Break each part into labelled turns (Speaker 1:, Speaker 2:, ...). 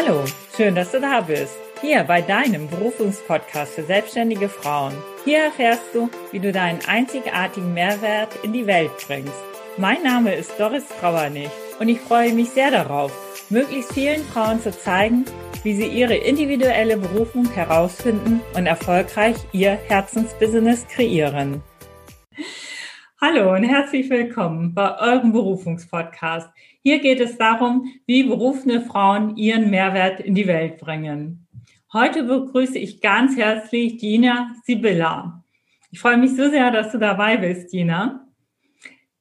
Speaker 1: Hallo, schön, dass du da bist. Hier bei deinem Berufungspodcast für selbstständige Frauen. Hier erfährst du, wie du deinen einzigartigen Mehrwert in die Welt bringst. Mein Name ist Doris Trauernig und ich freue mich sehr darauf, möglichst vielen Frauen zu zeigen, wie sie ihre individuelle Berufung herausfinden und erfolgreich ihr Herzensbusiness kreieren. Hallo und herzlich willkommen bei eurem Berufungspodcast. Hier geht es darum, wie berufene Frauen ihren Mehrwert in die Welt bringen. Heute begrüße ich ganz herzlich Dina Sibylla. Ich freue mich so sehr, dass du dabei bist, Dina.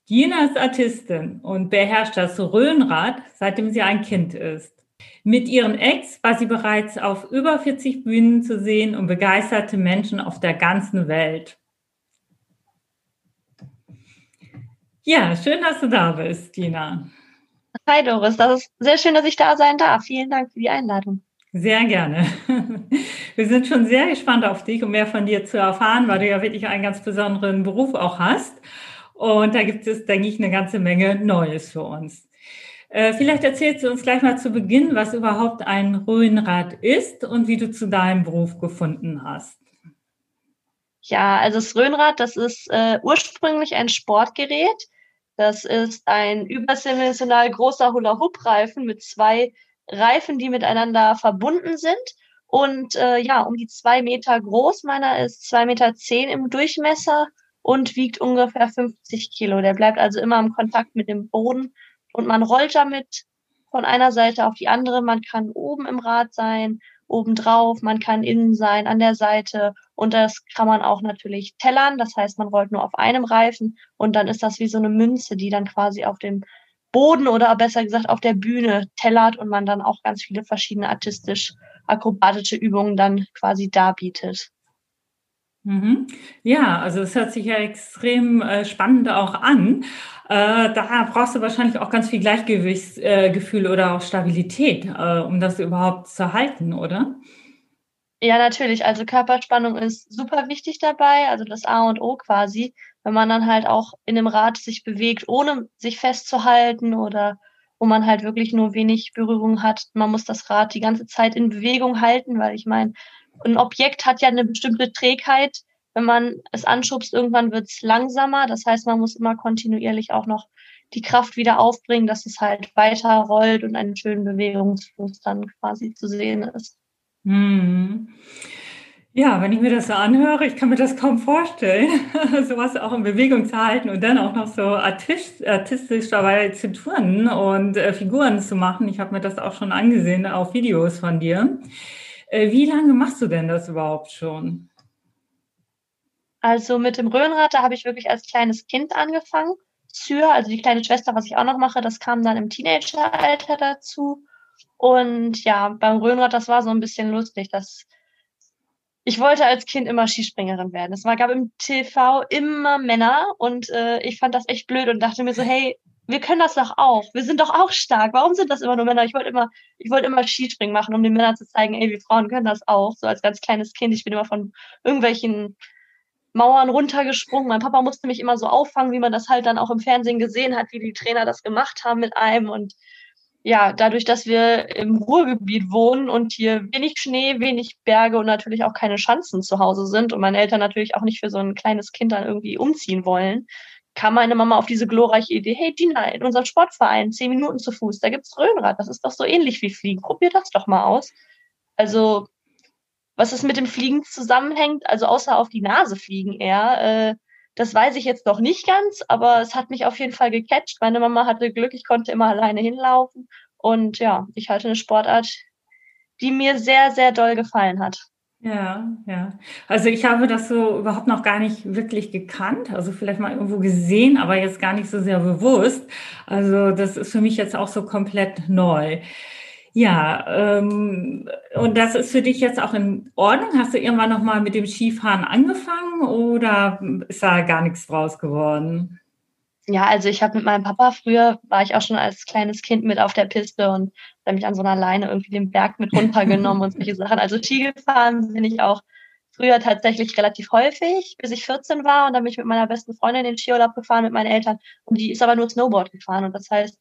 Speaker 1: Dina ist Artistin und beherrscht das Röhnrad, seitdem sie ein Kind ist. Mit ihrem Ex war sie bereits auf über 40 Bühnen zu sehen und begeisterte Menschen auf der ganzen Welt. Ja, schön, dass du da bist, Dina.
Speaker 2: Hi Doris, das ist sehr schön, dass ich da sein darf. Vielen Dank für die Einladung.
Speaker 1: Sehr gerne. Wir sind schon sehr gespannt auf dich, um mehr von dir zu erfahren, weil du ja wirklich einen ganz besonderen Beruf auch hast. Und da gibt es, denke ich, eine ganze Menge Neues für uns. Äh, vielleicht erzählst du uns gleich mal zu Beginn, was überhaupt ein Röhnrad ist und wie du zu deinem Beruf gefunden hast.
Speaker 2: Ja, also das Röhnrad, das ist äh, ursprünglich ein Sportgerät das ist ein überdimensional großer Hula-Hoop-Reifen mit zwei Reifen, die miteinander verbunden sind. Und äh, ja, um die zwei Meter groß. Meiner ist zwei Meter zehn im Durchmesser und wiegt ungefähr 50 Kilo. Der bleibt also immer im Kontakt mit dem Boden und man rollt damit von einer Seite auf die andere. Man kann oben im Rad sein, obendrauf, man kann innen sein, an der Seite und das kann man auch natürlich tellern. Das heißt, man rollt nur auf einem Reifen und dann ist das wie so eine Münze, die dann quasi auf dem Boden oder besser gesagt auf der Bühne tellert und man dann auch ganz viele verschiedene artistisch-akrobatische Übungen dann quasi darbietet.
Speaker 1: Mhm. Ja, also es hört sich ja extrem äh, spannend auch an. Äh, da brauchst du wahrscheinlich auch ganz viel Gleichgewichtsgefühl äh, oder auch Stabilität, äh, um das überhaupt zu halten, oder?
Speaker 2: Ja, natürlich. Also Körperspannung ist super wichtig dabei, also das A und O quasi, wenn man dann halt auch in dem Rad sich bewegt, ohne sich festzuhalten oder wo man halt wirklich nur wenig Berührung hat. Man muss das Rad die ganze Zeit in Bewegung halten, weil ich meine, ein Objekt hat ja eine bestimmte Trägheit. Wenn man es anschubst, irgendwann wird es langsamer. Das heißt, man muss immer kontinuierlich auch noch die Kraft wieder aufbringen, dass es halt weiter rollt und einen schönen Bewegungsfluss dann quasi zu sehen ist.
Speaker 1: Hm. Ja, wenn ich mir das so anhöre, ich kann mir das kaum vorstellen, sowas auch in Bewegung zu halten und dann auch noch so artistisch, artistisch dabei zu turnen und äh, Figuren zu machen. Ich habe mir das auch schon angesehen auf Videos von dir. Äh, wie lange machst du denn das überhaupt schon?
Speaker 2: Also mit dem Röhnrad, da habe ich wirklich als kleines Kind angefangen. Syr, also die kleine Schwester, was ich auch noch mache, das kam dann im Teenageralter dazu. Und ja, beim Röhnrad, das war so ein bisschen lustig. Das, ich wollte als Kind immer Skispringerin werden. Es gab im TV immer Männer und äh, ich fand das echt blöd und dachte mir so, hey, wir können das doch auch. Wir sind doch auch stark. Warum sind das immer nur Männer? Ich wollte immer, ich wollte immer Skispringen machen, um den Männern zu zeigen, ey, wir Frauen können das auch. So als ganz kleines Kind. Ich bin immer von irgendwelchen Mauern runtergesprungen. Mein Papa musste mich immer so auffangen, wie man das halt dann auch im Fernsehen gesehen hat, wie die Trainer das gemacht haben mit einem. Und ja, dadurch, dass wir im Ruhrgebiet wohnen und hier wenig Schnee, wenig Berge und natürlich auch keine Schanzen zu Hause sind und meine Eltern natürlich auch nicht für so ein kleines Kind dann irgendwie umziehen wollen, kam meine Mama auf diese glorreiche Idee, hey Gina, in unserem Sportverein, zehn Minuten zu Fuß, da gibt's Röhnrad, das ist doch so ähnlich wie Fliegen, probier das doch mal aus. Also, was es mit dem Fliegen zusammenhängt, also außer auf die Nase fliegen eher, äh, das weiß ich jetzt noch nicht ganz, aber es hat mich auf jeden Fall gecatcht. Meine Mama hatte Glück, ich konnte immer alleine hinlaufen und ja, ich halte eine Sportart, die mir sehr, sehr doll gefallen hat.
Speaker 1: Ja, ja. Also ich habe das so überhaupt noch gar nicht wirklich gekannt. Also vielleicht mal irgendwo gesehen, aber jetzt gar nicht so sehr bewusst. Also das ist für mich jetzt auch so komplett neu. Ja, ähm, und das ist für dich jetzt auch in Ordnung? Hast du irgendwann nochmal mit dem Skifahren angefangen oder ist da gar nichts draus geworden?
Speaker 2: Ja, also ich habe mit meinem Papa früher, war ich auch schon als kleines Kind mit auf der Piste und habe mich an so einer Leine irgendwie den Berg mit runtergenommen und solche Sachen. Also Ski gefahren bin ich auch früher tatsächlich relativ häufig, bis ich 14 war und dann bin ich mit meiner besten Freundin den Skiurlaub gefahren mit meinen Eltern und die ist aber nur Snowboard gefahren und das heißt,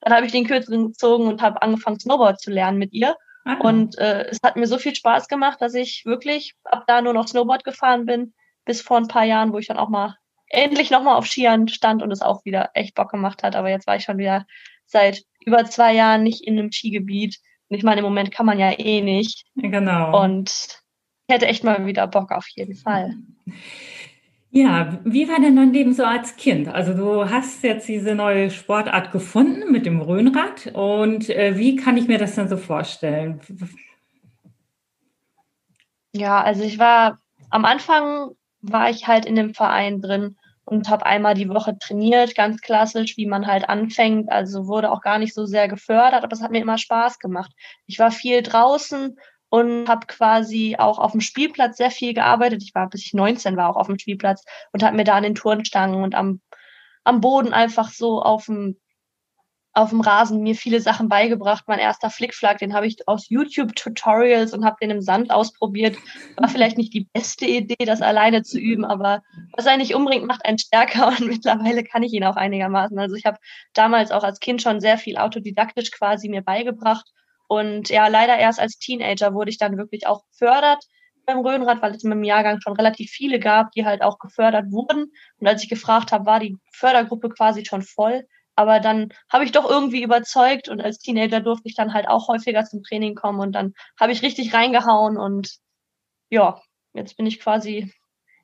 Speaker 2: dann habe ich den Kürzeren gezogen und habe angefangen Snowboard zu lernen mit ihr Ah. Und äh, es hat mir so viel Spaß gemacht, dass ich wirklich ab da nur noch Snowboard gefahren bin, bis vor ein paar Jahren, wo ich dann auch mal endlich nochmal auf Skiern stand und es auch wieder echt Bock gemacht hat. Aber jetzt war ich schon wieder seit über zwei Jahren nicht in einem Skigebiet. Und ich meine, im Moment kann man ja eh nicht.
Speaker 1: Genau.
Speaker 2: Und ich hätte echt mal wieder Bock auf jeden Fall.
Speaker 1: Ja, wie war denn dein Leben so als Kind? Also du hast jetzt diese neue Sportart gefunden mit dem Röhnrad und äh, wie kann ich mir das dann so vorstellen?
Speaker 2: Ja, also ich war am Anfang war ich halt in dem Verein drin und habe einmal die Woche trainiert, ganz klassisch, wie man halt anfängt. Also wurde auch gar nicht so sehr gefördert, aber es hat mir immer Spaß gemacht. Ich war viel draußen und habe quasi auch auf dem Spielplatz sehr viel gearbeitet. Ich war, bis ich 19 war, auch auf dem Spielplatz und habe mir da an den Turnstangen und am, am Boden einfach so auf dem auf dem Rasen mir viele Sachen beigebracht. Mein erster Flickflack, den habe ich aus YouTube-Tutorials und habe den im Sand ausprobiert. War vielleicht nicht die beste Idee, das alleine zu üben, aber was er nicht umbringt, macht einen stärker und mittlerweile kann ich ihn auch einigermaßen. Also ich habe damals auch als Kind schon sehr viel autodidaktisch quasi mir beigebracht und ja, leider erst als Teenager wurde ich dann wirklich auch gefördert beim Röhnrad, weil es in meinem Jahrgang schon relativ viele gab, die halt auch gefördert wurden. Und als ich gefragt habe, war die Fördergruppe quasi schon voll. Aber dann habe ich doch irgendwie überzeugt und als Teenager durfte ich dann halt auch häufiger zum Training kommen und dann habe ich richtig reingehauen und ja, jetzt bin ich quasi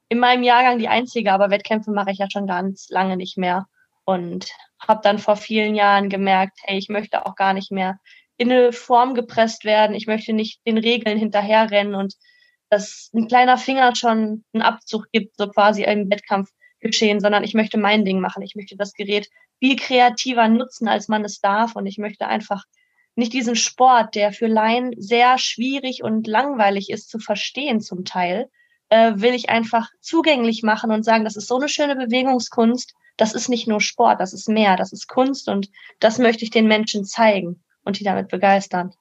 Speaker 2: in meinem Jahrgang die Einzige, aber Wettkämpfe mache ich ja schon ganz lange nicht mehr und habe dann vor vielen Jahren gemerkt, hey, ich möchte auch gar nicht mehr in eine Form gepresst werden. Ich möchte nicht den Regeln hinterherrennen und dass ein kleiner Finger schon einen Abzug gibt, so quasi im Wettkampf geschehen, sondern ich möchte mein Ding machen. Ich möchte das Gerät viel kreativer nutzen, als man es darf. Und ich möchte einfach nicht diesen Sport, der für Laien sehr schwierig und langweilig ist zu verstehen zum Teil, äh, will ich einfach zugänglich machen und sagen, das ist so eine schöne Bewegungskunst. Das ist nicht nur Sport, das ist mehr, das ist Kunst und das möchte ich den Menschen zeigen und die damit begeistern.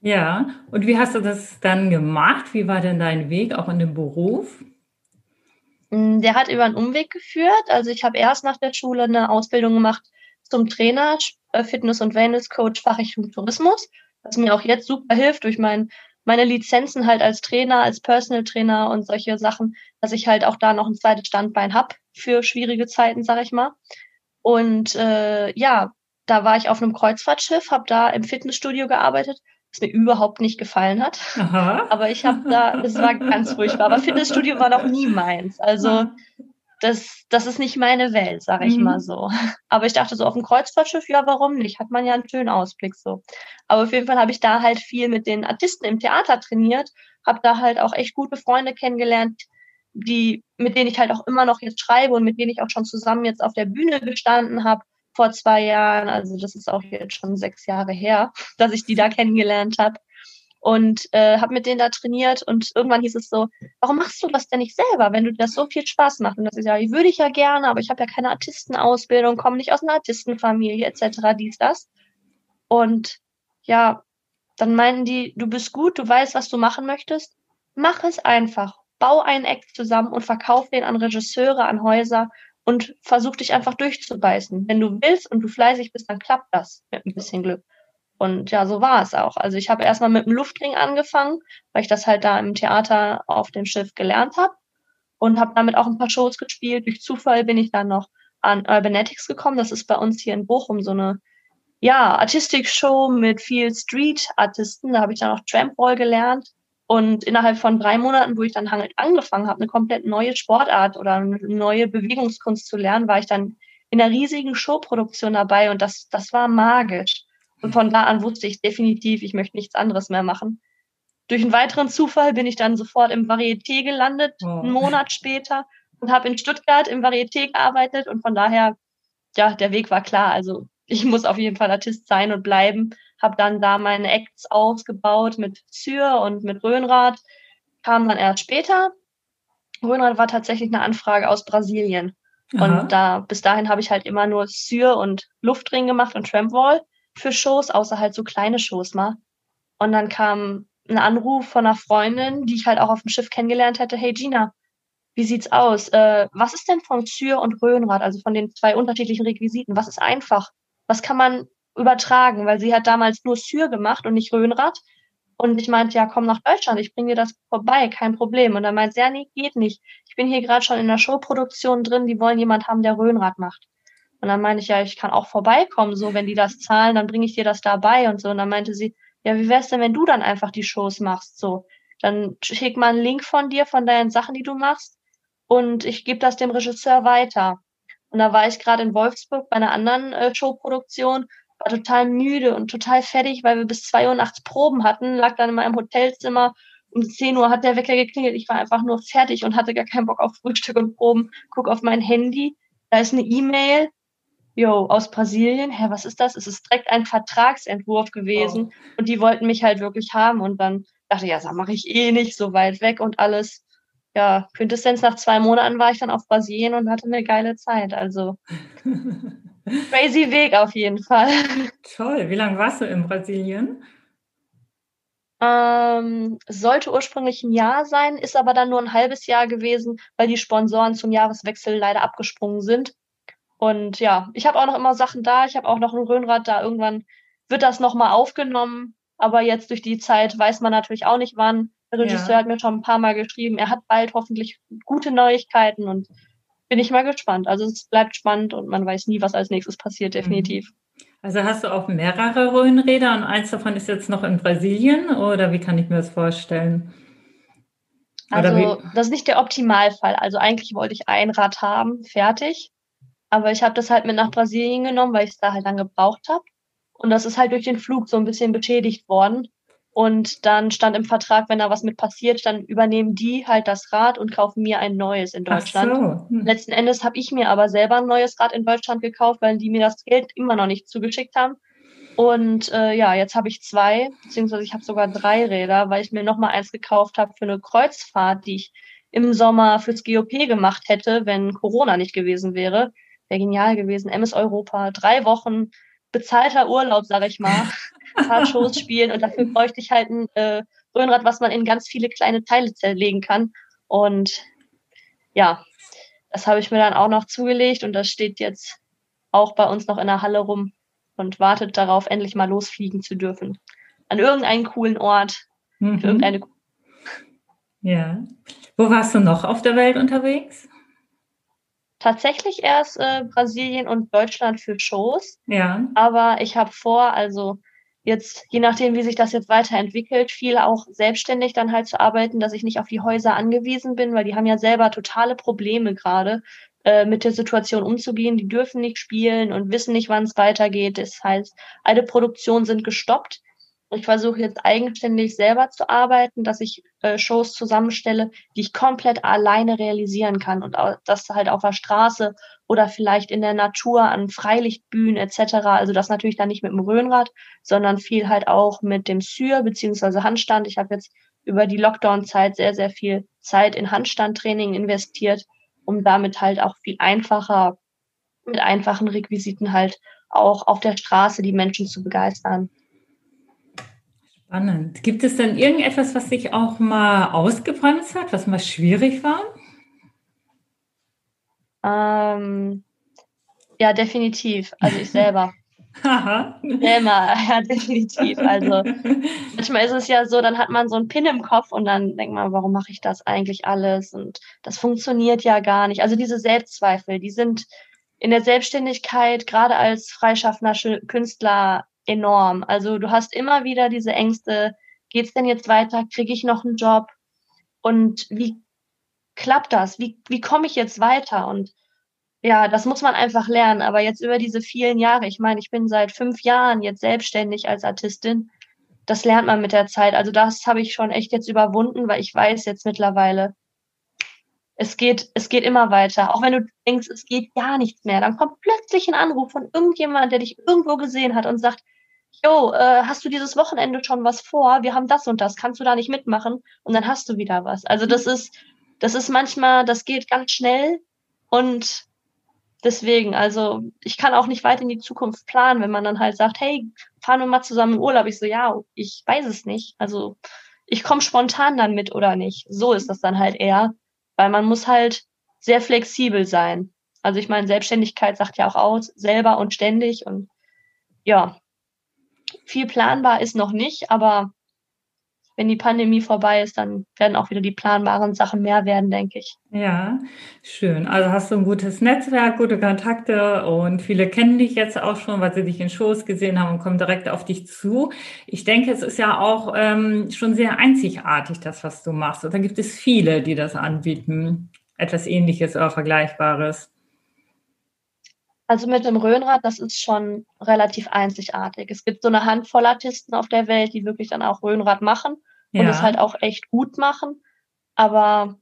Speaker 1: Ja, und wie hast du das dann gemacht? Wie war denn dein Weg auch in dem Beruf?
Speaker 2: Mm, der hat über einen Umweg geführt. Also ich habe erst nach der Schule eine Ausbildung gemacht zum Trainer, äh, Fitness- und Wellness-Coach Fachrichtung Tourismus, was mir auch jetzt super hilft durch mein, meine Lizenzen halt als Trainer, als Personal Trainer und solche Sachen, dass ich halt auch da noch ein zweites Standbein habe für schwierige Zeiten, sag ich mal. Und äh, ja, da war ich auf einem Kreuzfahrtschiff, habe da im Fitnessstudio gearbeitet, was mir überhaupt nicht gefallen hat. Aha. Aber ich habe da, es war ganz furchtbar. Aber Fitnessstudio war noch nie meins. Also das, das ist nicht meine Welt, sage ich mhm. mal so. Aber ich dachte so auf dem Kreuzfahrtschiff, ja, warum nicht? Hat man ja einen schönen Ausblick so. Aber auf jeden Fall habe ich da halt viel mit den Artisten im Theater trainiert, habe da halt auch echt gute Freunde kennengelernt, die mit denen ich halt auch immer noch jetzt schreibe und mit denen ich auch schon zusammen jetzt auf der Bühne gestanden habe vor zwei Jahren, also das ist auch jetzt schon sechs Jahre her, dass ich die da kennengelernt habe und äh, habe mit denen da trainiert und irgendwann hieß es so, warum machst du das denn nicht selber, wenn du das so viel Spaß macht? Und das ist ja, ich würde ich ja gerne, aber ich habe ja keine Artistenausbildung, komme nicht aus einer Artistenfamilie etc. dies das und ja, dann meinen die, du bist gut, du weißt, was du machen möchtest, mach es einfach, bau einen Act zusammen und verkauf den an Regisseure, an Häuser und versuch dich einfach durchzubeißen. Wenn du willst und du fleißig bist, dann klappt das mit ein bisschen Glück. Und ja, so war es auch. Also ich habe erstmal mit dem Luftring angefangen, weil ich das halt da im Theater auf dem Schiff gelernt habe und habe damit auch ein paar Shows gespielt. Durch Zufall bin ich dann noch an Urbanetics gekommen. Das ist bei uns hier in Bochum so eine ja, Artistik-Show mit viel Street-Artisten. Da habe ich dann auch Trampball gelernt. Und innerhalb von drei Monaten, wo ich dann halt angefangen habe, eine komplett neue Sportart oder eine neue Bewegungskunst zu lernen, war ich dann in einer riesigen Showproduktion dabei und das, das war magisch. Und von da an wusste ich definitiv, ich möchte nichts anderes mehr machen. Durch einen weiteren Zufall bin ich dann sofort im Varieté gelandet, oh. einen Monat später, und habe in Stuttgart im Varieté gearbeitet und von daher, ja, der Weg war klar. Also ich muss auf jeden Fall Artist sein und bleiben habe dann da meine Acts ausgebaut mit Syr und mit Röhnrad, kam dann erst später. Röhnrad war tatsächlich eine Anfrage aus Brasilien. Aha. Und da, bis dahin habe ich halt immer nur Syr und Luftring gemacht und Trampwall für Shows, außer halt so kleine Shows mal. Und dann kam ein Anruf von einer Freundin, die ich halt auch auf dem Schiff kennengelernt hätte. Hey Gina, wie sieht's aus? Äh, was ist denn von Syr und Röhnrad, also von den zwei unterschiedlichen Requisiten? Was ist einfach? Was kann man übertragen, weil sie hat damals nur Syr gemacht und nicht Röhnrad. Und ich meinte, ja, komm nach Deutschland, ich bringe dir das vorbei, kein Problem. Und dann meinte sie, ja, nee, geht nicht. Ich bin hier gerade schon in der Showproduktion drin, die wollen jemand haben, der Röhnrad macht. Und dann meinte ich, ja, ich kann auch vorbeikommen, so, wenn die das zahlen, dann bringe ich dir das dabei und so. Und dann meinte sie, ja, wie wär's denn, wenn du dann einfach die Shows machst, so. Dann schick mal einen Link von dir, von deinen Sachen, die du machst, und ich gebe das dem Regisseur weiter. Und da war ich gerade in Wolfsburg bei einer anderen äh, Showproduktion war total müde und total fertig, weil wir bis zwei Uhr nachts Proben hatten, lag dann in meinem Hotelzimmer. Um 10 Uhr hat der Wecker geklingelt. Ich war einfach nur fertig und hatte gar keinen Bock auf Frühstück und Proben. Guck auf mein Handy. Da ist eine E-Mail. Jo, aus Brasilien. Hä, was ist das? Es ist direkt ein Vertragsentwurf gewesen. Oh. Und die wollten mich halt wirklich haben. Und dann dachte ich, ja, das mache ich eh nicht so weit weg und alles. Ja, Quintessenz nach zwei Monaten war ich dann auf Brasilien und hatte eine geile Zeit. Also Crazy Weg auf jeden Fall.
Speaker 1: Toll. Wie lange warst du in Brasilien?
Speaker 2: Ähm, sollte ursprünglich ein Jahr sein, ist aber dann nur ein halbes Jahr gewesen, weil die Sponsoren zum Jahreswechsel leider abgesprungen sind. Und ja, ich habe auch noch immer Sachen da. Ich habe auch noch ein Röhnrad da. Irgendwann wird das nochmal aufgenommen. Aber jetzt durch die Zeit weiß man natürlich auch nicht wann. Der Regisseur ja. hat mir schon ein paar Mal geschrieben, er hat bald hoffentlich gute Neuigkeiten und bin ich mal gespannt. Also es bleibt spannend und man weiß nie, was als nächstes passiert, definitiv.
Speaker 1: Mhm. Also hast du auch mehrere Röhrenräder und eins davon ist jetzt noch in Brasilien oder wie kann ich mir das vorstellen?
Speaker 2: Also das ist nicht der Optimalfall. Also eigentlich wollte ich ein Rad haben, fertig. Aber ich habe das halt mit nach Brasilien genommen, weil ich es da halt dann gebraucht habe. Und das ist halt durch den Flug so ein bisschen beschädigt worden. Und dann stand im Vertrag, wenn da was mit passiert, dann übernehmen die halt das Rad und kaufen mir ein neues in Deutschland. So. Hm. Letzten Endes habe ich mir aber selber ein neues Rad in Deutschland gekauft, weil die mir das Geld immer noch nicht zugeschickt haben. Und äh, ja, jetzt habe ich zwei, beziehungsweise ich habe sogar drei Räder, weil ich mir nochmal eins gekauft habe für eine Kreuzfahrt, die ich im Sommer fürs GOP gemacht hätte, wenn Corona nicht gewesen wäre. Wäre genial gewesen. MS Europa, drei Wochen bezahlter Urlaub, sag ich mal. paar Shows spielen und dafür bräuchte ich halt ein äh, Röhnrad, was man in ganz viele kleine Teile zerlegen kann. Und ja, das habe ich mir dann auch noch zugelegt und das steht jetzt auch bei uns noch in der Halle rum und wartet darauf, endlich mal losfliegen zu dürfen. An irgendeinen coolen Ort. Mhm. irgendeine
Speaker 1: ja. Wo warst du noch auf der Welt unterwegs?
Speaker 2: Tatsächlich erst äh, Brasilien und Deutschland für Shows.
Speaker 1: Ja.
Speaker 2: Aber ich habe vor, also jetzt, je nachdem, wie sich das jetzt weiterentwickelt, viel auch selbstständig dann halt zu arbeiten, dass ich nicht auf die Häuser angewiesen bin, weil die haben ja selber totale Probleme gerade äh, mit der Situation umzugehen. Die dürfen nicht spielen und wissen nicht, wann es weitergeht. Das heißt, alle Produktionen sind gestoppt. Ich versuche jetzt eigenständig selber zu arbeiten, dass ich äh, Shows zusammenstelle, die ich komplett alleine realisieren kann und das halt auf der Straße oder vielleicht in der Natur an Freilichtbühnen etc. Also das natürlich dann nicht mit dem Röhnrad, sondern viel halt auch mit dem Syr beziehungsweise Handstand. Ich habe jetzt über die Lockdown-Zeit sehr, sehr viel Zeit in Handstandtraining investiert, um damit halt auch viel einfacher mit einfachen Requisiten halt auch auf der Straße die Menschen zu begeistern.
Speaker 1: Spannend. Gibt es denn irgendetwas, was sich auch mal ausgebremst hat, was mal schwierig war?
Speaker 2: Ähm, ja, definitiv. Also ich selber. Aha. Selber, ja, definitiv. Also manchmal ist es ja so, dann hat man so einen Pin im Kopf und dann denkt man, warum mache ich das eigentlich alles? Und das funktioniert ja gar nicht. Also diese Selbstzweifel, die sind in der Selbstständigkeit, gerade als freischaffender Künstler, enorm. Also du hast immer wieder diese Ängste, geht's denn jetzt weiter? Kriege ich noch einen Job? Und wie klappt das? Wie, wie komme ich jetzt weiter? Und ja, das muss man einfach lernen. Aber jetzt über diese vielen Jahre, ich meine, ich bin seit fünf Jahren jetzt selbstständig als Artistin. Das lernt man mit der Zeit. Also das habe ich schon echt jetzt überwunden, weil ich weiß jetzt mittlerweile, es geht, es geht immer weiter. Auch wenn du denkst, es geht gar nichts mehr, dann kommt plötzlich ein Anruf von irgendjemand, der dich irgendwo gesehen hat und sagt, Jo, äh, hast du dieses Wochenende schon was vor? Wir haben das und das. Kannst du da nicht mitmachen? Und dann hast du wieder was. Also das ist, das ist manchmal, das geht ganz schnell und deswegen, also ich kann auch nicht weit in die Zukunft planen, wenn man dann halt sagt, hey, fahren wir mal zusammen in Urlaub. Ich so, ja, ich weiß es nicht. Also ich komme spontan dann mit oder nicht. So ist das dann halt eher, weil man muss halt sehr flexibel sein. Also ich meine, Selbstständigkeit sagt ja auch aus, selber und ständig und ja, viel planbar ist noch nicht, aber wenn die Pandemie vorbei ist, dann werden auch wieder die planbaren Sachen mehr werden, denke ich.
Speaker 1: Ja, schön. Also hast du ein gutes Netzwerk, gute Kontakte und viele kennen dich jetzt auch schon, weil sie dich in Shows gesehen haben und kommen direkt auf dich zu. Ich denke, es ist ja auch ähm, schon sehr einzigartig, das, was du machst. Und da gibt es viele, die das anbieten. Etwas ähnliches oder Vergleichbares.
Speaker 2: Also mit dem Röhnrad, das ist schon relativ einzigartig. Es gibt so eine Handvoll Artisten auf der Welt, die wirklich dann auch Röhnrad machen und es halt auch echt gut machen. Aber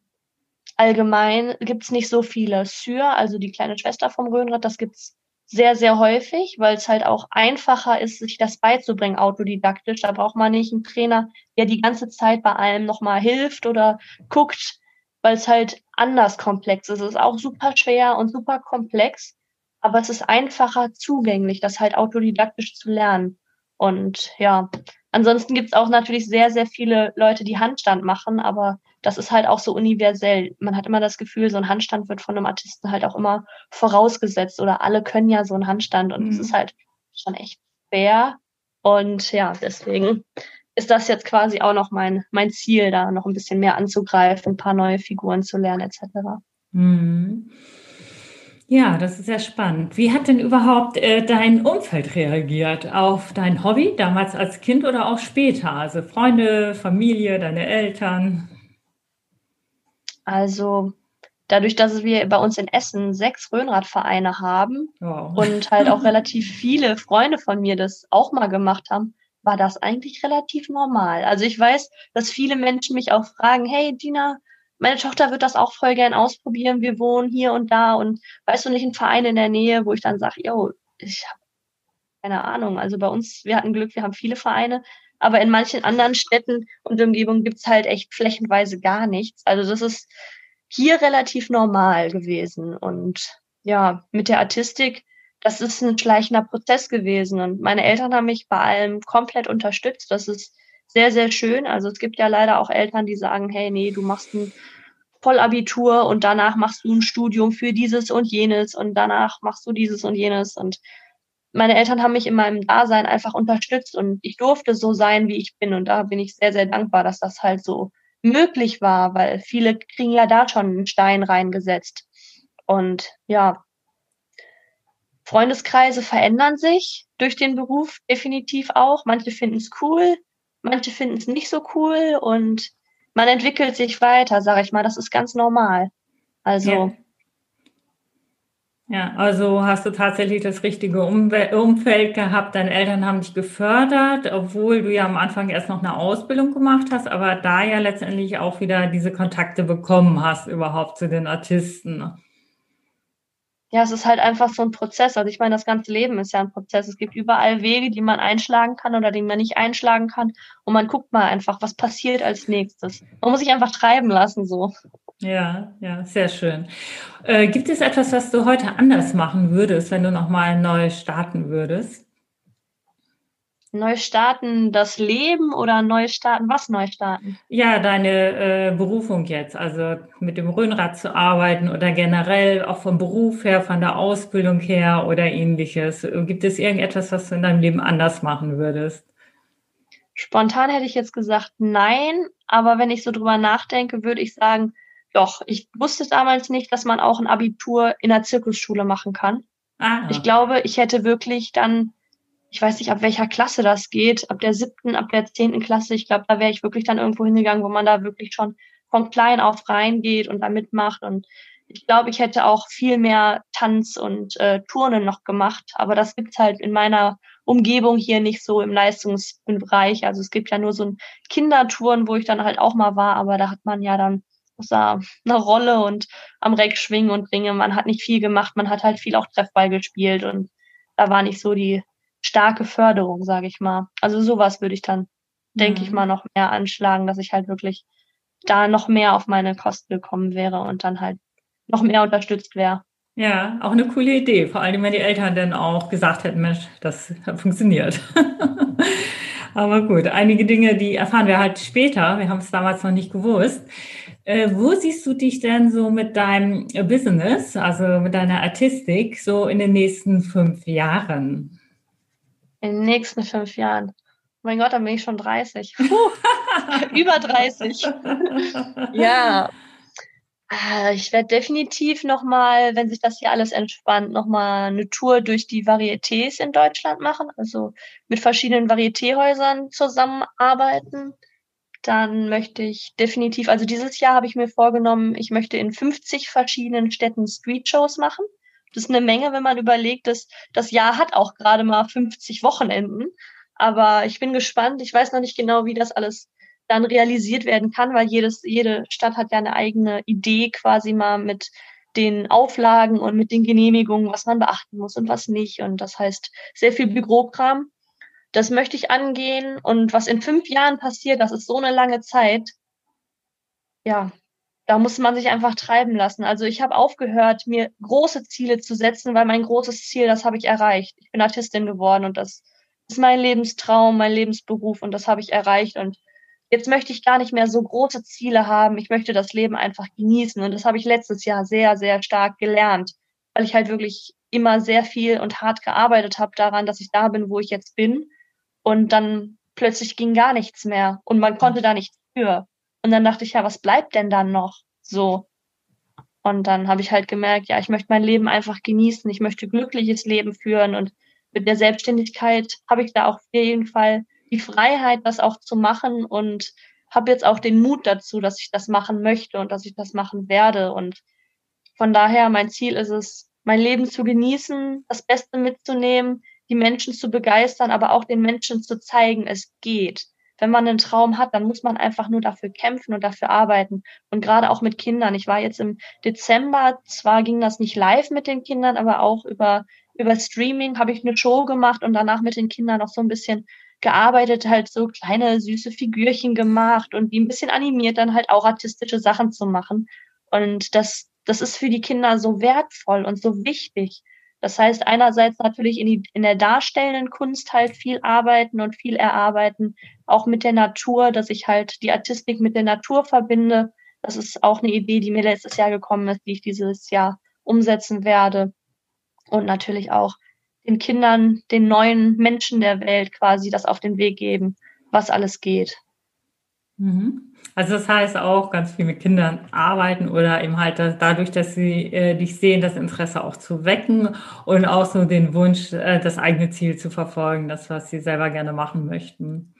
Speaker 2: allgemein gibt's nicht so viele. Syr, also die kleine Schwester vom Röhnrad, das gibt's sehr, sehr häufig, weil es halt auch einfacher ist, sich das beizubringen, autodidaktisch. Da braucht man nicht einen Trainer, der die ganze Zeit bei allem nochmal hilft oder guckt, weil es halt anders komplex ist. Es ist auch super schwer und super komplex, aber es ist einfacher zugänglich, das halt autodidaktisch zu lernen. Und ja, ansonsten gibt's auch natürlich sehr, sehr viele Leute, die Handstand machen, aber das ist halt auch so universell. Man hat immer das Gefühl, so ein Handstand wird von einem Artisten halt auch immer vorausgesetzt oder alle können ja so einen Handstand und es mhm. ist halt schon echt schwer. Und ja, deswegen ist das jetzt quasi auch noch mein, mein Ziel, da noch ein bisschen mehr anzugreifen, ein paar neue Figuren zu lernen, etc. Mhm.
Speaker 1: Ja, das ist sehr spannend. Wie hat denn überhaupt äh, dein Umfeld reagiert auf dein Hobby, damals als Kind oder auch später? Also Freunde, Familie, deine Eltern?
Speaker 2: Also dadurch, dass wir bei uns in Essen sechs Röhnradvereine haben wow. und halt auch relativ viele Freunde von mir das auch mal gemacht haben, war das eigentlich relativ normal. Also ich weiß, dass viele Menschen mich auch fragen, hey Dina, meine Tochter wird das auch voll gern ausprobieren. Wir wohnen hier und da und weißt du nicht einen Verein in der Nähe, wo ich dann sage, yo, ich habe keine Ahnung. Also bei uns, wir hatten Glück, wir haben viele Vereine, aber in manchen anderen Städten und Umgebungen gibt's halt echt flächenweise gar nichts. Also das ist hier relativ normal gewesen. Und ja, mit der Artistik, das ist ein schleichender Prozess gewesen. Und meine Eltern haben mich bei allem komplett unterstützt. Das ist sehr, sehr schön. Also es gibt ja leider auch Eltern, die sagen, hey, nee, du machst ein Vollabitur und danach machst du ein Studium für dieses und jenes und danach machst du dieses und jenes. Und meine Eltern haben mich in meinem Dasein einfach unterstützt und ich durfte so sein, wie ich bin. Und da bin ich sehr, sehr dankbar, dass das halt so möglich war, weil viele kriegen ja da schon einen Stein reingesetzt. Und ja, Freundeskreise verändern sich durch den Beruf definitiv auch. Manche finden es cool, manche finden es nicht so cool und man entwickelt sich weiter, sage ich mal. Das ist ganz normal. Also.
Speaker 1: Ja. ja. also hast du tatsächlich das richtige Umfeld gehabt. Deine Eltern haben dich gefördert, obwohl du ja am Anfang erst noch eine Ausbildung gemacht hast, aber da ja letztendlich auch wieder diese Kontakte bekommen hast überhaupt zu den Artisten
Speaker 2: ja, es ist halt einfach so ein Prozess. Also ich meine, das ganze Leben ist ja ein Prozess. Es gibt überall Wege, die man einschlagen kann oder die man nicht einschlagen kann. Und man guckt mal einfach, was passiert als nächstes. Man muss sich einfach treiben lassen, so.
Speaker 1: Ja, ja, sehr schön. Äh, gibt es etwas, was du heute anders machen würdest, wenn du nochmal neu starten würdest?
Speaker 2: Neu starten das Leben oder neu starten, was neu starten?
Speaker 1: Ja, deine äh, Berufung jetzt, also mit dem Röhnrad zu arbeiten oder generell auch vom Beruf her, von der Ausbildung her oder ähnliches. Gibt es irgendetwas, was du in deinem Leben anders machen würdest?
Speaker 2: Spontan hätte ich jetzt gesagt nein, aber wenn ich so drüber nachdenke, würde ich sagen, doch, ich wusste damals nicht, dass man auch ein Abitur in der Zirkusschule machen kann. Ah. Ich glaube, ich hätte wirklich dann ich weiß nicht, ab welcher Klasse das geht, ab der siebten, ab der zehnten Klasse. Ich glaube, da wäre ich wirklich dann irgendwo hingegangen, wo man da wirklich schon von klein auf reingeht und da mitmacht. Und ich glaube, ich hätte auch viel mehr Tanz und äh, Turnen noch gemacht. Aber das gibt's halt in meiner Umgebung hier nicht so im Leistungsbereich. Also es gibt ja nur so ein Kindertouren, wo ich dann halt auch mal war, aber da hat man ja dann da eine Rolle und am Reck schwingen und ringen. Man hat nicht viel gemacht, man hat halt viel auch Treffball gespielt und da war nicht so die starke Förderung, sage ich mal. Also sowas würde ich dann, mhm. denke ich mhm. mal, noch mehr anschlagen, dass ich halt wirklich da noch mehr auf meine Kosten gekommen wäre und dann halt noch mehr unterstützt wäre.
Speaker 1: Ja, auch eine coole Idee. Vor allem, wenn die Eltern dann auch gesagt hätten, Mensch, das funktioniert. Aber gut, einige Dinge, die erfahren wir halt später. Wir haben es damals noch nicht gewusst. Äh, wo siehst du dich denn so mit deinem Business, also mit deiner Artistik, so in den nächsten fünf Jahren?
Speaker 2: In den nächsten fünf Jahren. Mein Gott, dann bin ich schon 30. Puh, über 30. ja. Ah, ich werde definitiv nochmal, wenn sich das hier alles entspannt, nochmal eine Tour durch die Varietés in Deutschland machen. Also mit verschiedenen Varietéhäusern zusammenarbeiten. Dann möchte ich definitiv, also dieses Jahr habe ich mir vorgenommen, ich möchte in 50 verschiedenen Städten Street-Shows machen. Das ist eine Menge, wenn man überlegt, dass das Jahr hat auch gerade mal 50 Wochenenden. Aber ich bin gespannt. Ich weiß noch nicht genau, wie das alles dann realisiert werden kann, weil jedes, jede Stadt hat ja eine eigene Idee quasi mal mit den Auflagen und mit den Genehmigungen, was man beachten muss und was nicht. Und das heißt sehr viel Bürokram. Das möchte ich angehen. Und was in fünf Jahren passiert, das ist so eine lange Zeit. Ja, da muss man sich einfach treiben lassen. Also ich habe aufgehört, mir große Ziele zu setzen, weil mein großes Ziel, das habe ich erreicht. Ich bin Artistin geworden und das ist mein Lebenstraum, mein Lebensberuf und das habe ich erreicht. Und jetzt möchte ich gar nicht mehr so große Ziele haben. Ich möchte das Leben einfach genießen. Und das habe ich letztes Jahr sehr, sehr stark gelernt, weil ich halt wirklich immer sehr viel und hart gearbeitet habe daran, dass ich da bin, wo ich jetzt bin. Und dann plötzlich ging gar nichts mehr und man konnte da nichts für. Und dann dachte ich, ja, was bleibt denn dann noch so? Und dann habe ich halt gemerkt, ja, ich möchte mein Leben einfach genießen. Ich möchte glückliches Leben führen und mit der Selbstständigkeit habe ich da auch auf jeden Fall die Freiheit, das auch zu machen und habe jetzt auch den Mut dazu, dass ich das machen möchte und dass ich das machen werde. Und von daher, mein Ziel ist es, mein Leben zu genießen, das Beste mitzunehmen, die Menschen zu begeistern, aber auch den Menschen zu zeigen, es geht. Wenn man einen Traum hat, dann muss man einfach nur dafür kämpfen und dafür arbeiten. Und gerade auch mit Kindern. Ich war jetzt im Dezember, zwar ging das nicht live mit den Kindern, aber auch über über Streaming habe ich eine Show gemacht und danach mit den Kindern noch so ein bisschen gearbeitet, halt so kleine süße Figürchen gemacht und die ein bisschen animiert, dann halt auch artistische Sachen zu machen. Und das, das ist für die Kinder so wertvoll und so wichtig. Das heißt, einerseits natürlich in, die, in der darstellenden Kunst halt viel arbeiten und viel erarbeiten, auch mit der Natur, dass ich halt die Artistik mit der Natur verbinde. Das ist auch eine Idee, die mir letztes Jahr gekommen ist, die ich dieses Jahr umsetzen werde und natürlich auch den Kindern, den neuen Menschen der Welt quasi das auf den Weg geben, was alles geht.
Speaker 1: Mhm. Also das heißt auch ganz viel mit Kindern arbeiten oder eben halt dadurch, dass sie äh, dich sehen, das Interesse auch zu wecken und auch so den Wunsch, äh, das eigene Ziel zu verfolgen, das, was sie selber gerne machen möchten.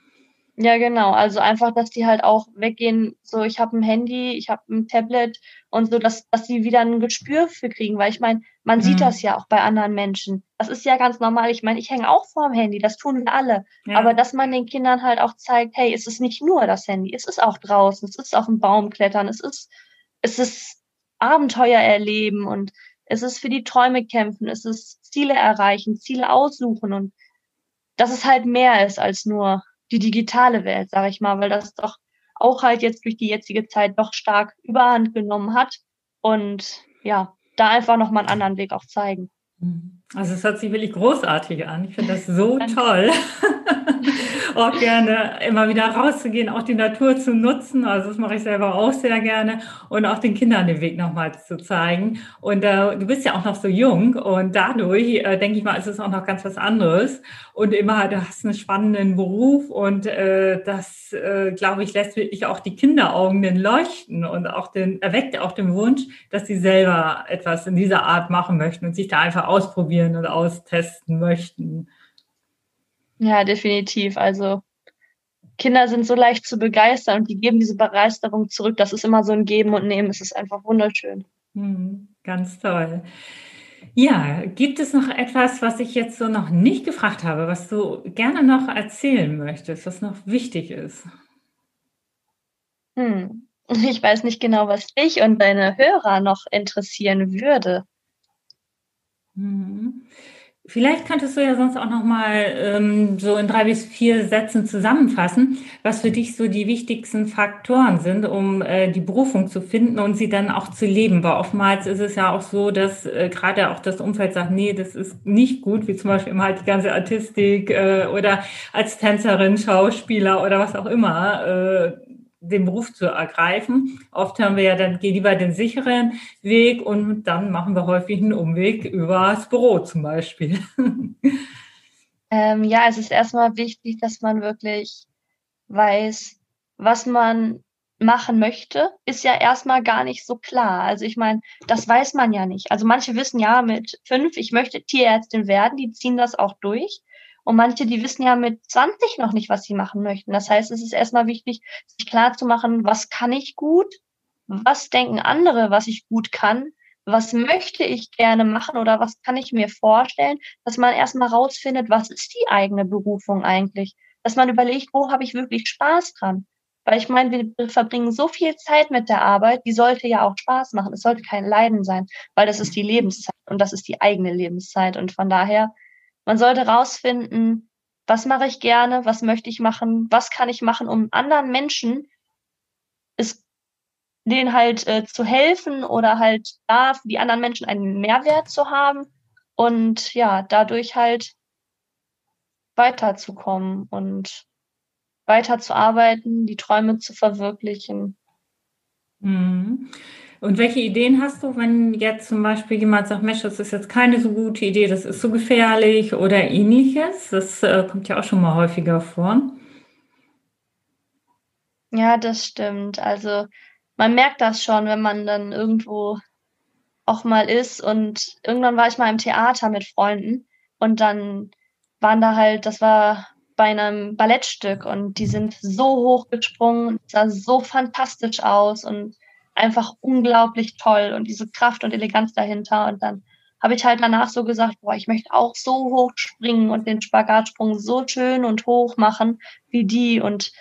Speaker 2: Ja, genau. Also einfach, dass die halt auch weggehen, so ich habe ein Handy, ich habe ein Tablet und so, dass, dass sie wieder ein Gespür für kriegen. Weil ich meine, man mhm. sieht das ja auch bei anderen Menschen. Das ist ja ganz normal. Ich meine, ich hänge auch vorm Handy, das tun wir alle. Ja. Aber dass man den Kindern halt auch zeigt, hey, es ist nicht nur das Handy, es ist auch draußen, es ist auf dem Baum klettern, es ist, es ist Abenteuer erleben und es ist für die Träume kämpfen, es ist Ziele erreichen, Ziele aussuchen und dass es halt mehr ist als nur die digitale Welt, sage ich mal, weil das doch auch halt jetzt durch die jetzige Zeit doch stark überhand genommen hat und ja, da einfach nochmal einen anderen Weg auch zeigen.
Speaker 1: Also es hört sich wirklich großartig an. Ich finde das so toll. auch gerne immer wieder rauszugehen, auch die Natur zu nutzen. Also das mache ich selber auch sehr gerne und auch den Kindern den Weg nochmal zu zeigen. Und äh, du bist ja auch noch so jung und dadurch äh, denke ich mal, ist es auch noch ganz was anderes. Und immer, du hast einen spannenden Beruf und äh, das, äh, glaube ich, lässt wirklich auch die Kinderaugen den leuchten und auch den, erweckt auch den Wunsch, dass sie selber etwas in dieser Art machen möchten und sich da einfach ausprobieren und austesten möchten.
Speaker 2: Ja, definitiv. Also Kinder sind so leicht zu begeistern und die geben diese Begeisterung zurück. Das ist immer so ein Geben und Nehmen. Es ist einfach wunderschön.
Speaker 1: Hm, ganz toll. Ja, gibt es noch etwas, was ich jetzt so noch nicht gefragt habe, was du gerne noch erzählen möchtest, was noch wichtig ist?
Speaker 2: Hm. Ich weiß nicht genau, was dich und deine Hörer noch interessieren würde.
Speaker 1: Hm. Vielleicht könntest du ja sonst auch noch mal ähm, so in drei bis vier Sätzen zusammenfassen, was für dich so die wichtigsten Faktoren sind, um äh, die Berufung zu finden und sie dann auch zu leben. Weil oftmals ist es ja auch so, dass äh, gerade auch das Umfeld sagt, nee, das ist nicht gut, wie zum Beispiel immer halt die ganze Artistik äh, oder als Tänzerin, Schauspieler oder was auch immer. Äh, den Beruf zu ergreifen. Oft haben wir ja dann, geh lieber den sicheren Weg und dann machen wir häufig einen Umweg über das Büro zum Beispiel.
Speaker 2: Ähm, ja, es ist erstmal wichtig, dass man wirklich weiß, was man machen möchte, ist ja erstmal gar nicht so klar. Also ich meine, das weiß man ja nicht. Also manche wissen ja mit fünf, ich möchte Tierärztin werden, die ziehen das auch durch. Und manche, die wissen ja mit 20 noch nicht, was sie machen möchten. Das heißt, es ist erstmal wichtig, sich klar zu machen, was kann ich gut? Was denken andere, was ich gut kann? Was möchte ich gerne machen oder was kann ich mir vorstellen? Dass man erstmal rausfindet, was ist die eigene Berufung eigentlich? Dass man überlegt, wo habe ich wirklich Spaß dran? Weil ich meine, wir verbringen so viel Zeit mit der Arbeit, die sollte ja auch Spaß machen. Es sollte kein Leiden sein, weil das ist die Lebenszeit und das ist die eigene Lebenszeit. Und von daher, man sollte rausfinden, was mache ich gerne, was möchte ich machen, was kann ich machen, um anderen Menschen es denen halt äh, zu helfen oder halt da die anderen Menschen einen Mehrwert zu haben und ja, dadurch halt weiterzukommen und weiterzuarbeiten, die Träume zu verwirklichen.
Speaker 1: Mhm. Und welche Ideen hast du, wenn jetzt zum Beispiel jemand sagt, Mensch, das ist jetzt keine so gute Idee, das ist so gefährlich oder ähnliches? Das äh, kommt ja auch schon mal häufiger vor.
Speaker 2: Ja, das stimmt. Also man merkt das schon, wenn man dann irgendwo auch mal ist. Und irgendwann war ich mal im Theater mit Freunden und dann waren da halt, das war bei einem Ballettstück und die sind so hoch gesprungen, sah so fantastisch aus und einfach unglaublich toll und diese Kraft und Eleganz dahinter. Und dann habe ich halt danach so gesagt, boah, ich möchte auch so hoch springen und den Spagatsprung so schön und hoch machen wie die. Und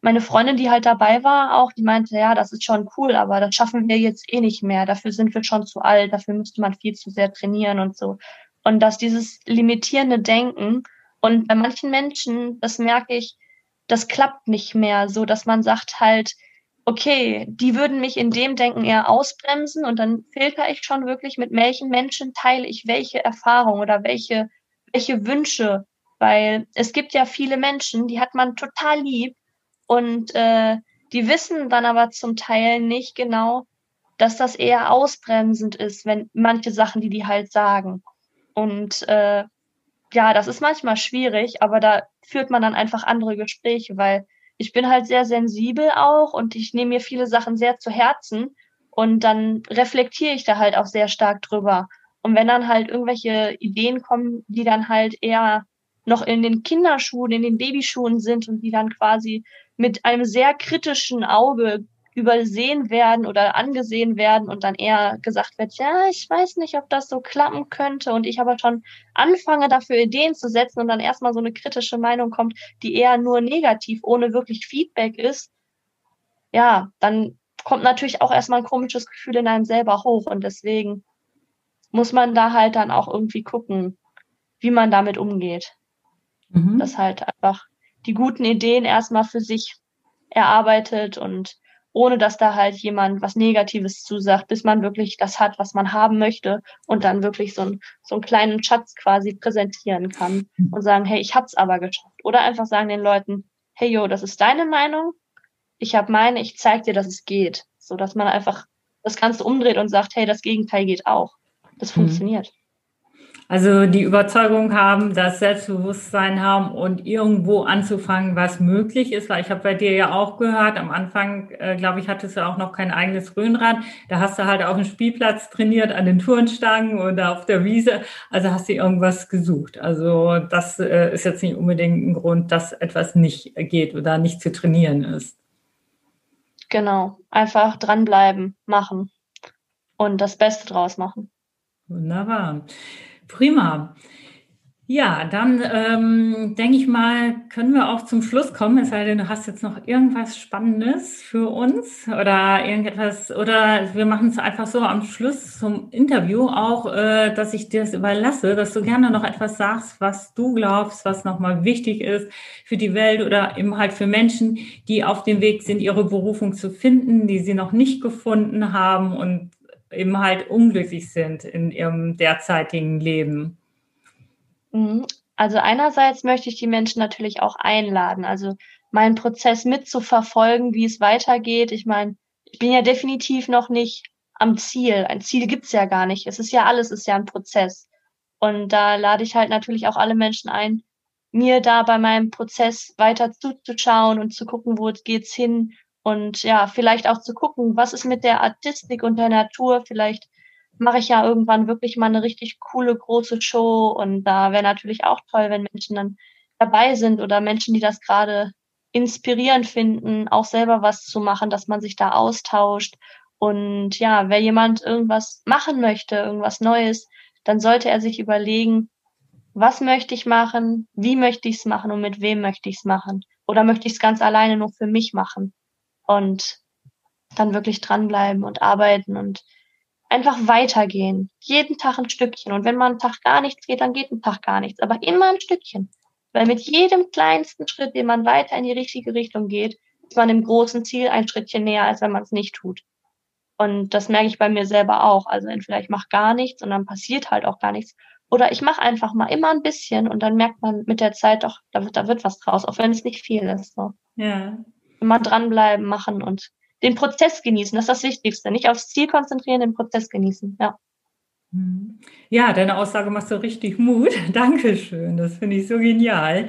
Speaker 2: meine Freundin, die halt dabei war, auch, die meinte, ja, das ist schon cool, aber das schaffen wir jetzt eh nicht mehr. Dafür sind wir schon zu alt, dafür müsste man viel zu sehr trainieren und so. Und dass dieses limitierende Denken und bei manchen Menschen, das merke ich, das klappt nicht mehr so, dass man sagt halt, okay, die würden mich in dem Denken eher ausbremsen und dann filter ich schon wirklich, mit welchen Menschen teile ich welche Erfahrung oder welche, welche Wünsche, weil es gibt ja viele Menschen, die hat man total lieb und äh, die wissen dann aber zum Teil nicht genau, dass das eher ausbremsend ist, wenn manche Sachen, die die halt sagen. Und äh, ja, das ist manchmal schwierig, aber da führt man dann einfach andere Gespräche, weil ich bin halt sehr sensibel auch und ich nehme mir viele Sachen sehr zu Herzen und dann reflektiere ich da halt auch sehr stark drüber. Und wenn dann halt irgendwelche Ideen kommen, die dann halt eher noch in den Kinderschuhen, in den Babyschuhen sind und die dann quasi mit einem sehr kritischen Auge übersehen werden oder angesehen werden und dann eher gesagt wird, ja, ich weiß nicht, ob das so klappen könnte und ich aber schon anfange dafür Ideen zu setzen und dann erstmal so eine kritische Meinung kommt, die eher nur negativ, ohne wirklich Feedback ist, ja, dann kommt natürlich auch erstmal ein komisches Gefühl in einem selber hoch und deswegen muss man da halt dann auch irgendwie gucken, wie man damit umgeht. Mhm. Dass halt einfach die guten Ideen erstmal für sich erarbeitet und ohne dass da halt jemand was Negatives zusagt, bis man wirklich das hat, was man haben möchte und dann wirklich so, ein, so einen kleinen Schatz quasi präsentieren kann hm. und sagen, hey, ich hab's aber geschafft. Oder einfach sagen den Leuten, hey, yo, das ist deine Meinung, ich habe meine, ich zeig dir, dass es geht. So dass man einfach das Ganze umdreht und sagt, hey, das Gegenteil geht auch. Das mhm. funktioniert.
Speaker 1: Also die Überzeugung haben, das Selbstbewusstsein haben und irgendwo anzufangen, was möglich ist. Weil ich habe bei dir ja auch gehört, am Anfang, äh, glaube ich, hattest du auch noch kein eigenes Röhnrad. Da hast du halt auf dem Spielplatz trainiert, an den Turnstangen oder auf der Wiese. Also hast du irgendwas gesucht. Also das äh, ist jetzt nicht unbedingt ein Grund, dass etwas nicht geht oder nicht zu trainieren ist.
Speaker 2: Genau, einfach dranbleiben, machen und das Beste draus machen.
Speaker 1: Wunderbar. Prima. Ja, dann ähm, denke ich mal, können wir auch zum Schluss kommen. Es sei denn, du hast jetzt noch irgendwas Spannendes für uns oder irgendetwas, oder wir machen es einfach so am Schluss zum Interview auch, äh, dass ich dir das überlasse, dass du gerne noch etwas sagst, was du glaubst, was nochmal wichtig ist für die Welt oder eben halt für Menschen, die auf dem Weg sind, ihre Berufung zu finden, die sie noch nicht gefunden haben und eben halt unglücklich sind in ihrem derzeitigen Leben?
Speaker 2: Mhm. Also einerseits möchte ich die Menschen natürlich auch einladen, also meinen Prozess mitzuverfolgen, wie es weitergeht. Ich meine, ich bin ja definitiv noch nicht am Ziel. Ein Ziel gibt's ja gar nicht. Es ist ja alles, ist ja ein Prozess. Und da lade ich halt natürlich auch alle Menschen ein, mir da bei meinem Prozess weiter zuzuschauen und zu gucken, wo geht's hin und ja, vielleicht auch zu gucken, was ist mit der Artistik und der Natur. Vielleicht mache ich ja irgendwann wirklich mal eine richtig coole große Show und da wäre natürlich auch toll, wenn Menschen dann dabei sind oder Menschen, die das gerade inspirierend finden, auch selber was zu machen, dass man sich da austauscht. Und ja, wer jemand irgendwas machen möchte, irgendwas Neues, dann sollte er sich überlegen, was möchte ich machen, wie möchte ich es machen und mit wem möchte ich es machen. Oder möchte ich es ganz alleine nur für mich machen und dann wirklich dranbleiben und arbeiten und einfach weitergehen. Jeden Tag ein Stückchen. Und wenn mal ein Tag gar nichts geht, dann geht ein Tag gar nichts. Aber immer ein Stückchen. Weil mit jedem kleinsten Schritt, den man weiter in die richtige Richtung geht, ist man im großen Ziel ein Schrittchen näher, als wenn man es nicht tut. Und das merke ich bei mir selber auch. Also entweder ich mache gar nichts und dann passiert halt auch gar nichts. Oder ich mache einfach mal immer ein bisschen und dann merkt man mit der Zeit doch, da wird, da wird was draus, auch wenn es nicht viel ist. So. Ja. Immer dranbleiben, machen und den Prozess genießen. Das ist das Wichtigste. Nicht aufs Ziel konzentrieren, den Prozess genießen. Ja.
Speaker 1: Mhm. Ja, deine Aussage macht so richtig Mut. Dankeschön. Das finde ich so genial.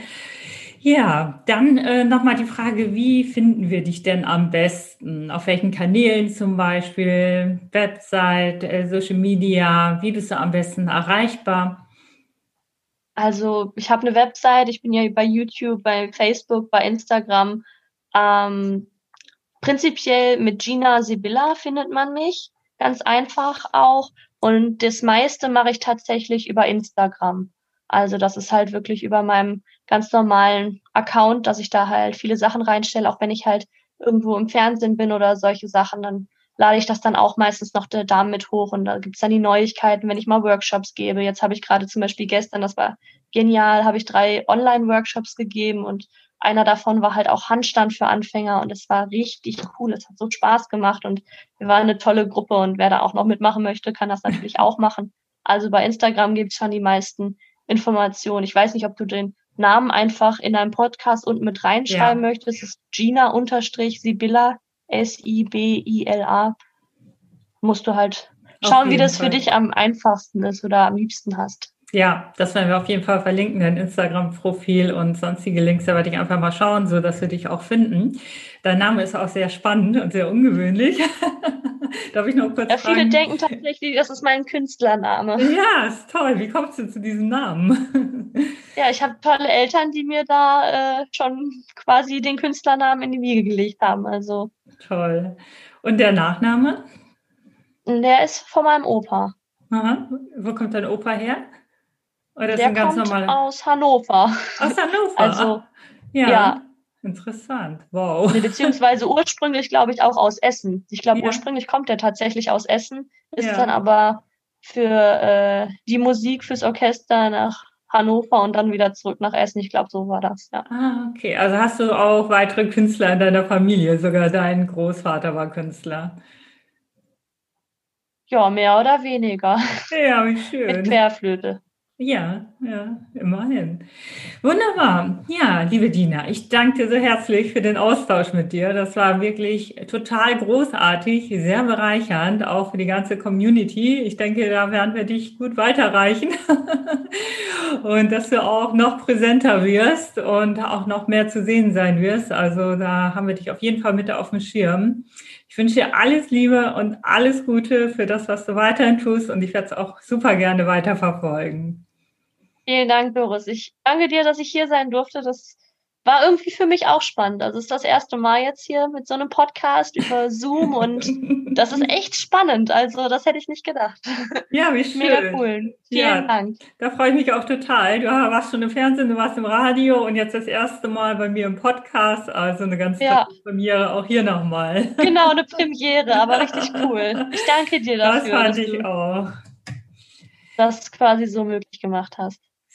Speaker 1: Ja, dann äh, nochmal die Frage, wie finden wir dich denn am besten? Auf welchen Kanälen zum Beispiel? Website, äh, Social Media? Wie bist du am besten erreichbar?
Speaker 2: Also ich habe eine Website, ich bin ja bei YouTube, bei Facebook, bei Instagram. Ähm, prinzipiell mit Gina Sibylla findet man mich. Ganz einfach auch. Und das meiste mache ich tatsächlich über Instagram. Also das ist halt wirklich über meinem ganz normalen Account, dass ich da halt viele Sachen reinstelle, auch wenn ich halt irgendwo im Fernsehen bin oder solche Sachen, dann lade ich das dann auch meistens noch da mit hoch und da gibt's dann die Neuigkeiten, wenn ich mal Workshops gebe. Jetzt habe ich gerade zum Beispiel gestern, das war genial, habe ich drei Online-Workshops gegeben und einer davon war halt auch Handstand für Anfänger und es war richtig cool. Es hat so Spaß gemacht und wir waren eine tolle Gruppe und wer da auch noch mitmachen möchte, kann das natürlich auch machen. Also bei Instagram gibt's schon die meisten Informationen. Ich weiß nicht, ob du den Namen einfach in deinem Podcast unten mit reinschreiben ja. möchtest. Es ist Gina-Sibylla, S-I-B-I-L-A. Musst du halt schauen, wie das Fall. für dich am einfachsten ist oder am liebsten hast.
Speaker 1: Ja, das werden wir auf jeden Fall verlinken, dein Instagram-Profil und sonstige Links, da werde ich einfach mal schauen, so dass wir dich auch finden. Dein Name ist auch sehr spannend und sehr ungewöhnlich. Darf ich noch kurz ja,
Speaker 2: Viele fragen? denken tatsächlich, das ist mein Künstlername.
Speaker 1: Ja, ist toll. Wie kommst du zu diesem Namen?
Speaker 2: ja, ich habe tolle Eltern, die mir da äh, schon quasi den Künstlernamen in die Wiege gelegt haben. Also
Speaker 1: toll. Und der Nachname?
Speaker 2: Der ist von meinem Opa.
Speaker 1: Aha. Wo kommt dein Opa her?
Speaker 2: Oder der kommt normale... aus Hannover.
Speaker 1: Aus Hannover?
Speaker 2: Also, ja. ja.
Speaker 1: Interessant. Wow.
Speaker 2: Beziehungsweise ursprünglich, glaube ich, auch aus Essen. Ich glaube, ja. ursprünglich kommt er tatsächlich aus Essen, ist ja. dann aber für äh, die Musik fürs Orchester nach Hannover und dann wieder zurück nach Essen. Ich glaube, so war das, ja.
Speaker 1: Ah, okay. Also hast du auch weitere Künstler in deiner Familie? Sogar dein Großvater war Künstler.
Speaker 2: Ja, mehr oder weniger.
Speaker 1: Ja, wie schön.
Speaker 2: Mit Querflöte.
Speaker 1: Ja, ja, immerhin. Wunderbar. Ja, liebe Dina, ich danke dir so herzlich für den Austausch mit dir. Das war wirklich total großartig, sehr bereichernd, auch für die ganze Community. Ich denke, da werden wir dich gut weiterreichen und dass du auch noch präsenter wirst und auch noch mehr zu sehen sein wirst. Also da haben wir dich auf jeden Fall mit auf dem Schirm. Ich wünsche dir alles Liebe und alles Gute für das, was du weiterhin tust und ich werde es auch super gerne weiterverfolgen.
Speaker 2: Vielen Dank, Doris. Ich danke dir, dass ich hier sein durfte. Das war irgendwie für mich auch spannend. Also es ist das erste Mal jetzt hier mit so einem Podcast über Zoom und das ist echt spannend. Also das hätte ich nicht gedacht.
Speaker 1: Ja, wie schön.
Speaker 2: Mega cool. Vielen ja, Dank.
Speaker 1: Da freue ich mich auch total. Du warst schon im Fernsehen, du warst im Radio und jetzt das erste Mal bei mir im Podcast. Also eine ganz ja. tolle Premiere auch hier nochmal.
Speaker 2: Genau, eine Premiere, aber richtig cool. Ich danke dir dafür.
Speaker 1: Das fand ich auch.
Speaker 2: Das quasi so möglich gemacht hast.